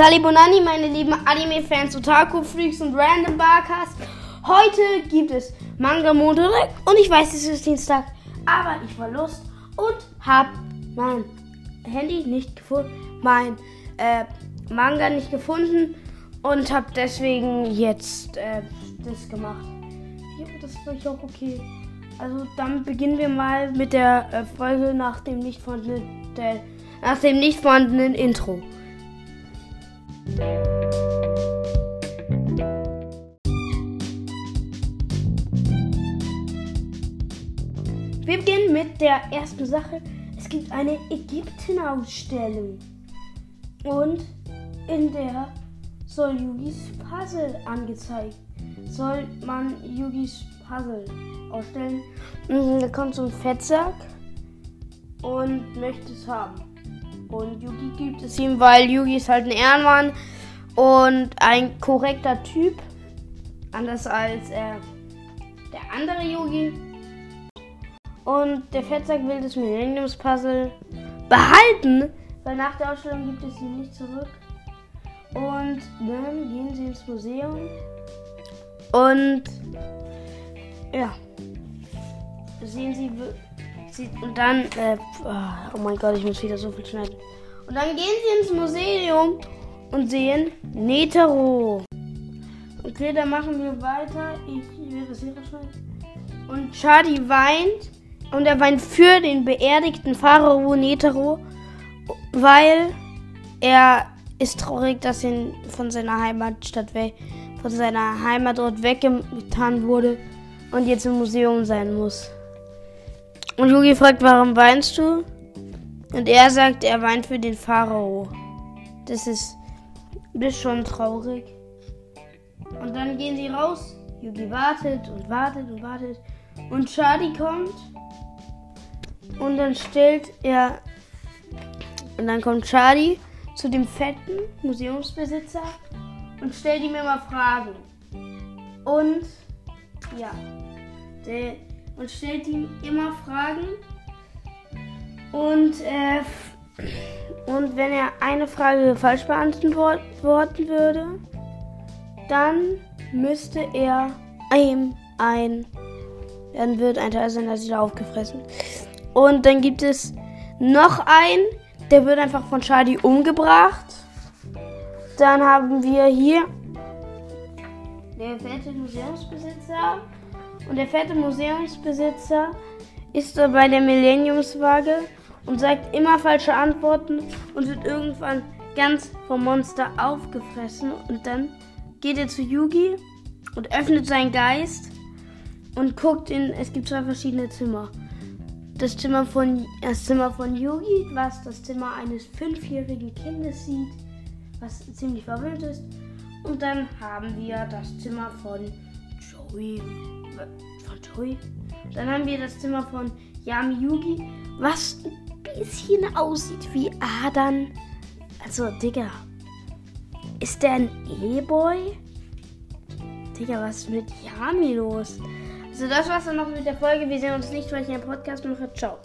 Salibonani, meine lieben Anime-Fans, Otaku-Freaks und Random Barcast. Heute gibt es Manga Montag und ich weiß, es ist Dienstag, aber ich war Lust und habe mein Handy nicht gefunden, mein äh, Manga nicht gefunden und habe deswegen jetzt äh, das gemacht. Ja, das war ich auch okay. Also dann beginnen wir mal mit der äh, Folge nach dem nicht vorhandenen, der, nach dem nicht vorhandenen Intro. Wir beginnen mit der ersten Sache. Es gibt eine Ägypten-Ausstellung. Und in der soll Yugis Puzzle angezeigt. Soll man Yugis Puzzle ausstellen. Da kommt so ein Fettsack und möchte es haben. Und Yugi gibt es ihm, weil Yugi ist halt ein Ehrenmann und ein korrekter Typ. Anders als äh, der andere Yugi. Und der Fettsack will das Millenniums-Puzzle behalten, weil nach der Ausstellung gibt es ihn nicht zurück. Und dann gehen sie ins Museum. Und ja, sehen sie und dann, äh, oh mein Gott, ich muss wieder so viel schneiden. Und dann gehen sie ins Museum und sehen Netero. Okay, dann machen wir weiter. Ich werde hier schneiden. Und Charlie weint. Und er weint für den beerdigten Pharao Netero, weil er ist traurig, dass ihn von seiner Heimatstadt weg, von seiner Heimatort weggetan wurde und jetzt im Museum sein muss. Und Yugi fragt, warum weinst du? Und er sagt, er weint für den Pharao. Das ist, das ist schon traurig. Und dann gehen sie raus. Yugi wartet und wartet und wartet. Und Shadi kommt. Und dann stellt er. Und dann kommt Shadi zu dem fetten Museumsbesitzer und stellt ihm immer Fragen. Und ja, der, und stellt ihm immer Fragen. Und, äh, und wenn er eine Frage falsch beantworten würde, dann müsste er ihm ein. Dann wird ein Teil seiner Seele aufgefressen. Und dann gibt es noch einen, der wird einfach von Charlie umgebracht. Dann haben wir hier der fette Museumsbesitzer. Und der fette Museumsbesitzer ist bei der Millenniumswaage und sagt immer falsche Antworten und wird irgendwann ganz vom Monster aufgefressen. Und dann geht er zu Yugi und öffnet seinen Geist und guckt in. Es gibt zwei verschiedene Zimmer. Das Zimmer von das Zimmer von Yugi, was das Zimmer eines fünfjährigen Kindes sieht, was ziemlich verwöhnt ist. Und dann haben wir das Zimmer von Joey von Joey. Dann haben wir das Zimmer von Yami Yugi, was ein bisschen aussieht wie Adan. Also, Digga. Ist der ein E-Boy? Digga, was ist mit Yami los? Also, das war's dann noch mit der Folge. Wir sehen uns nicht, weil ich einen Podcast mache. Ciao.